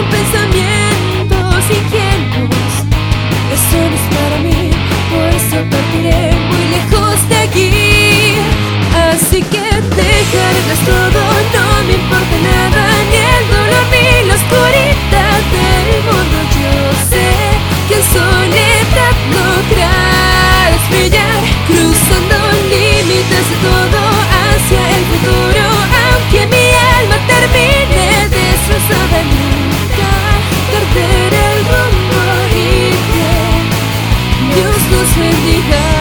son pensamientos ingenuos. Eso no es para mí, por eso partiré muy lejos de aquí. Así que dejaré with the earth.